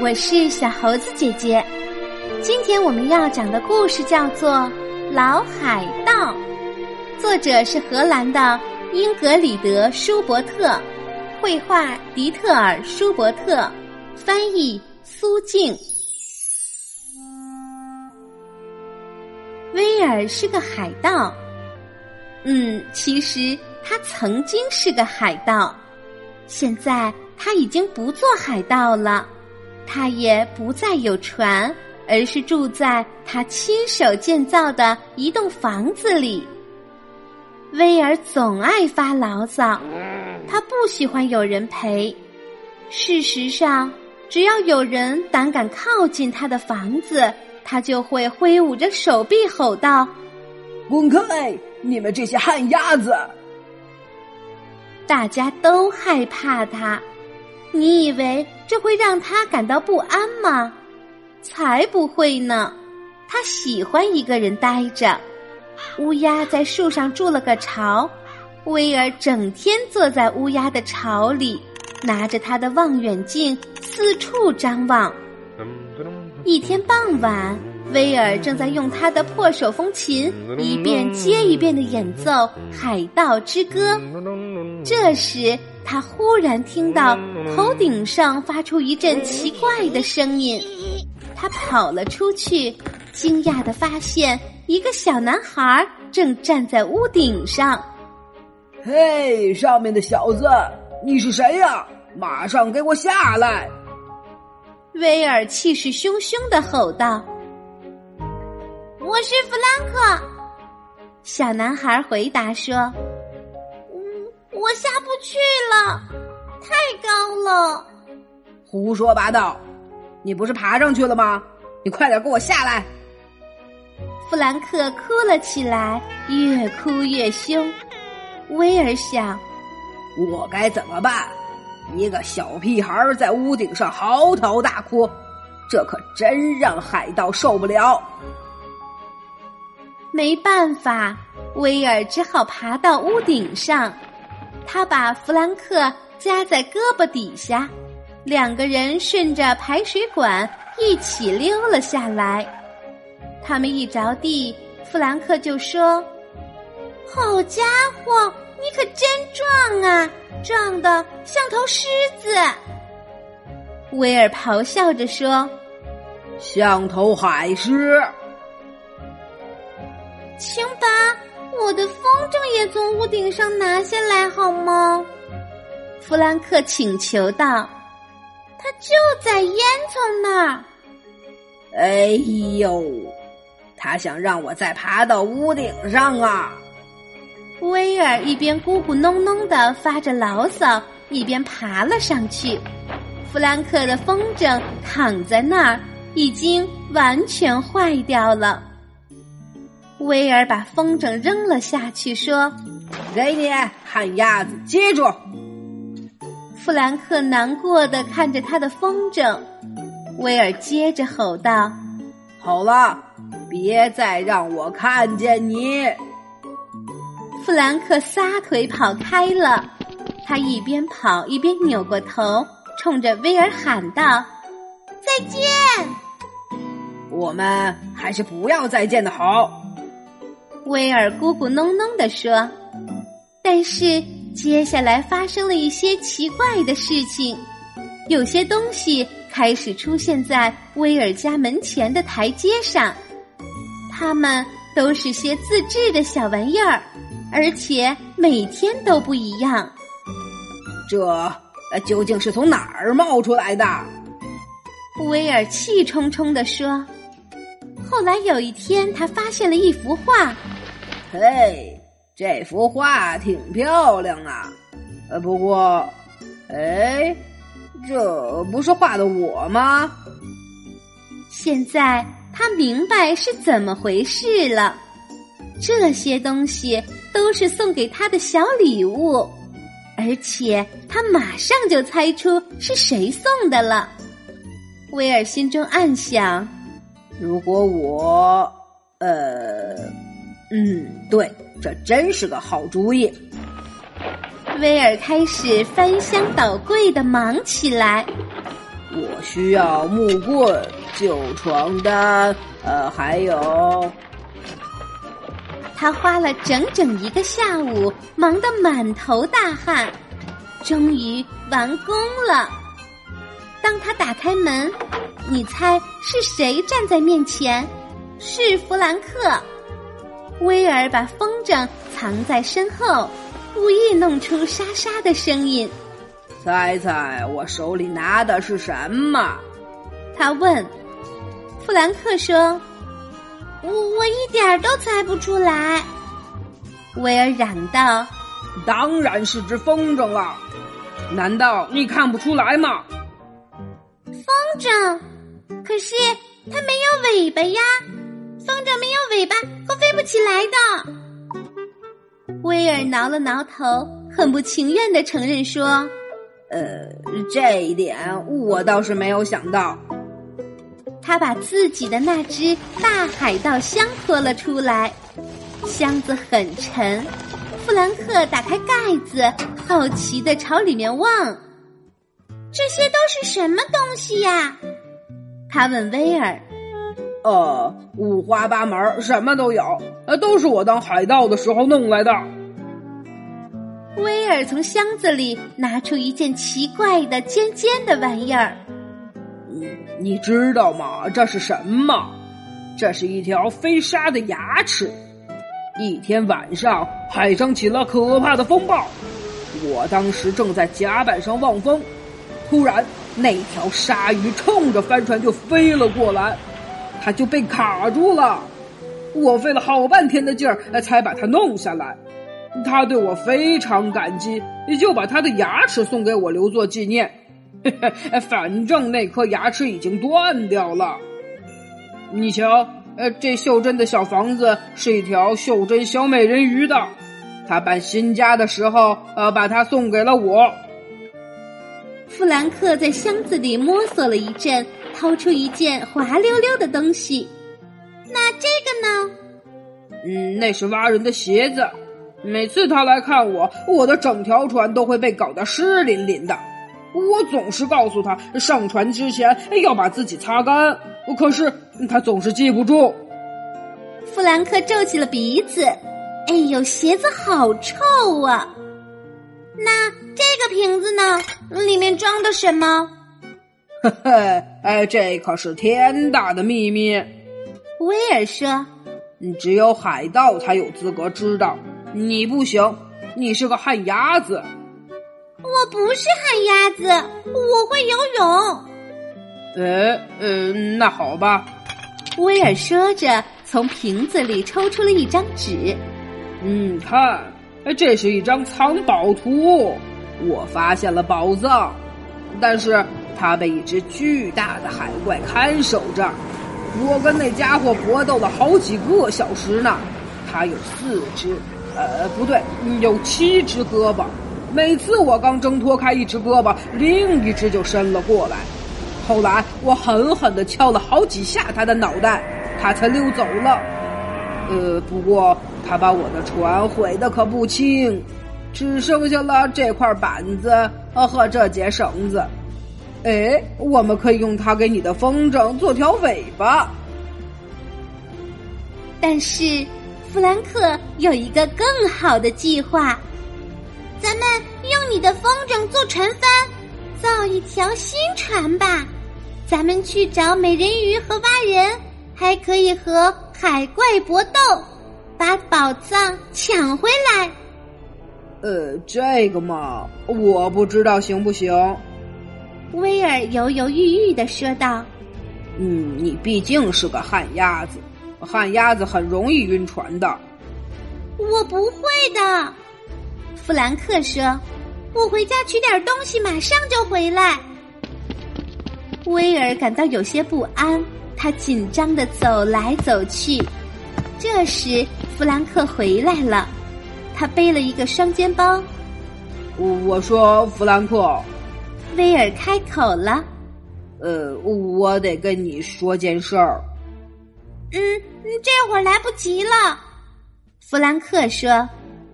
我是小猴子姐姐。今天我们要讲的故事叫做《老海盗》，作者是荷兰的英格里德·舒伯特，绘画迪特尔·舒伯特，翻译苏静。威尔是个海盗，嗯，其实他曾经是个海盗，现在他已经不做海盗了。他也不再有船，而是住在他亲手建造的一栋房子里。威尔总爱发牢骚，他不喜欢有人陪。事实上，只要有人胆敢靠近他的房子，他就会挥舞着手臂吼道：“滚开！你们这些旱鸭子！”大家都害怕他。你以为这会让他感到不安吗？才不会呢！他喜欢一个人呆着。乌鸦在树上筑了个巢，威尔整天坐在乌鸦的巢里，拿着他的望远镜四处张望。一天傍晚，威尔正在用他的破手风琴一遍接一遍的演奏《海盗之歌》，这时。他忽然听到头顶上发出一阵奇怪的声音，他跑了出去，惊讶的发现一个小男孩正站在屋顶上。嘿，上面的小子，你是谁呀？马上给我下来！威尔气势汹汹的吼道：“我是弗兰克。”小男孩回答说。我下不去了，太高了。胡说八道！你不是爬上去了吗？你快点给我下来！弗兰克哭了起来，越哭越凶。威尔想：我该怎么办？一个小屁孩在屋顶上嚎啕大哭，这可真让海盗受不了。没办法，威尔只好爬到屋顶上。他把弗兰克夹在胳膊底下，两个人顺着排水管一起溜了下来。他们一着地，弗兰克就说：“好家伙，你可真壮啊，壮的像头狮子。”威尔咆哮着说：“像头海狮。”请把。我的风筝也从屋顶上拿下来好吗？弗兰克请求道。他就在烟囱那儿。哎呦，他想让我再爬到屋顶上啊！威尔一边咕咕哝哝的发着牢骚，一边爬了上去。弗兰克的风筝躺在那儿，已经完全坏掉了。威尔把风筝扔了下去，说：“给你，旱鸭子，接住！”弗兰克难过的看着他的风筝，威尔接着吼道：“好了，别再让我看见你！”弗兰克撒腿跑开了，他一边跑一边扭过头，冲着威尔喊道：“再见！”我们还是不要再见的好。威尔咕咕哝哝地说：“但是接下来发生了一些奇怪的事情，有些东西开始出现在威尔家门前的台阶上，它们都是些自制的小玩意儿，而且每天都不一样。这究竟是从哪儿冒出来的？”威尔气冲冲地说。后来有一天，他发现了一幅画。嘿，这幅画挺漂亮啊！呃，不过，哎，这不是画的我吗？现在他明白是怎么回事了。这些东西都是送给他的小礼物，而且他马上就猜出是谁送的了。威尔心中暗想。如果我，呃，嗯，对，这真是个好主意。威尔开始翻箱倒柜的忙起来。我需要木棍、旧床单，呃，还有……他花了整整一个下午，忙得满头大汗，终于完工了。当他打开门，你猜是谁站在面前？是弗兰克。威尔把风筝藏在身后，故意弄出沙沙的声音。猜猜我手里拿的是什么？他问。弗兰克说：“我我一点都猜不出来。”威尔嚷道：“当然是只风筝了！难道你看不出来吗？”风筝，可是它没有尾巴呀！来的。威尔挠了挠头，很不情愿的承认说。呃，这一点我倒是没有想到。他把自己的那只大海盗箱拖了出来，箱子很沉。弗兰克打开盖子，好奇的朝里面望。这些都是什么东西呀？他问威尔。呃，五花八门，什么都有。呃，都是我当海盗的时候弄来的。威尔从箱子里拿出一件奇怪的尖尖的玩意儿。你你知道吗？这是什么？这是一条飞沙的牙齿。一天晚上，海上起了可怕的风暴。我当时正在甲板上望风，突然那条鲨鱼冲着帆船就飞了过来，他就被卡住了。我费了好半天的劲儿，才把它弄下来。他对我非常感激，就把他的牙齿送给我留作纪念。反正那颗牙齿已经断掉了。你瞧，呃，这袖珍的小房子是一条袖珍小美人鱼的，他搬新家的时候，呃，把它送给了我。弗兰克在箱子里摸索了一阵，掏出一件滑溜溜的东西。那这个呢？嗯，那是蛙人的鞋子。每次他来看我，我的整条船都会被搞得湿淋淋的。我总是告诉他上船之前要把自己擦干，可是他总是记不住。弗兰克皱起了鼻子，哎呦，鞋子好臭啊！那这个瓶子呢？里面装的什么？呵呵，哎，这可是天大的秘密。威尔说：“只有海盗才有资格知道。”你不行，你是个旱鸭子。我不是旱鸭子，我会游泳。呃呃，那好吧。威尔说着，从瓶子里抽出了一张纸。嗯，看，这是一张藏宝图。我发现了宝藏，但是他被一只巨大的海怪看守着。我跟那家伙搏斗了好几个小时呢。他有四只。呃，不对，有七只胳膊。每次我刚挣脱开一只胳膊，另一只就伸了过来。后来我狠狠的敲了好几下他的脑袋，他才溜走了。呃，不过他把我的船毁的可不轻，只剩下了这块板子和这节绳子。哎，我们可以用它给你的风筝做条尾巴。但是。弗兰克有一个更好的计划，咱们用你的风筝做船帆，造一条新船吧。咱们去找美人鱼和蛙人，还可以和海怪搏斗，把宝藏抢回来。呃，这个嘛，我不知道行不行。威尔犹犹豫豫的说道：“嗯，你毕竟是个旱鸭子。”旱鸭子很容易晕船的，我不会的。弗兰克说：“我回家取点东西，马上就回来。”威尔感到有些不安，他紧张的走来走去。这时，弗兰克回来了，他背了一个双肩包。我说：“弗兰克。”威尔开口了：“呃，我得跟你说件事儿。”嗯，这会儿来不及了。弗兰克说：“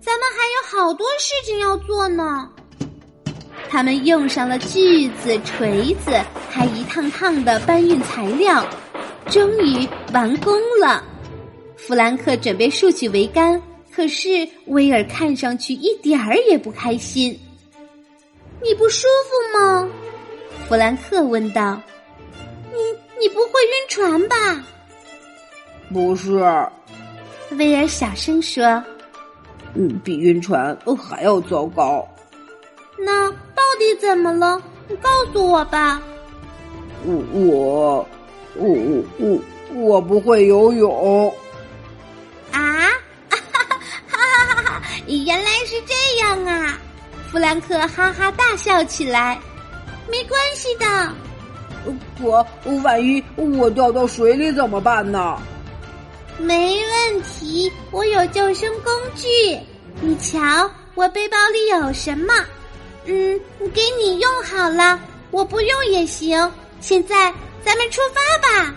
咱们还有好多事情要做呢。”他们用上了锯子、锤子，还一趟趟的搬运材料，终于完工了。弗兰克准备竖起桅杆，可是威尔看上去一点儿也不开心。你不舒服吗？弗兰克问道。“你你不会晕船吧？”“不是。”威尔小声说。“嗯，比晕船还要糟糕。”“那到底怎么了？你告诉我吧。”“我我我我我我不会游泳。”啊！哈哈哈哈哈！原来是这样啊！弗兰克哈哈大笑起来。没关系的。我万一我掉到水里怎么办呢？没问题，我有救生工具。你瞧，我背包里有什么？嗯，给你用好了。我不用也行。现在咱们出发吧。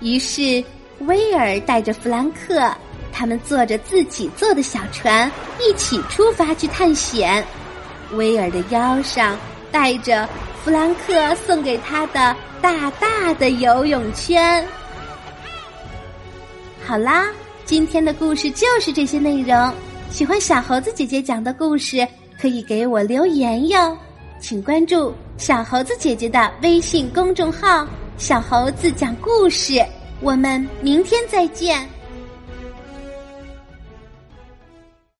于是。威尔带着弗兰克，他们坐着自己做的小船，一起出发去探险。威尔的腰上带着弗兰克送给他的大大的游泳圈。好啦，今天的故事就是这些内容。喜欢小猴子姐姐讲的故事，可以给我留言哟。请关注小猴子姐姐的微信公众号“小猴子讲故事”。我们明天再见。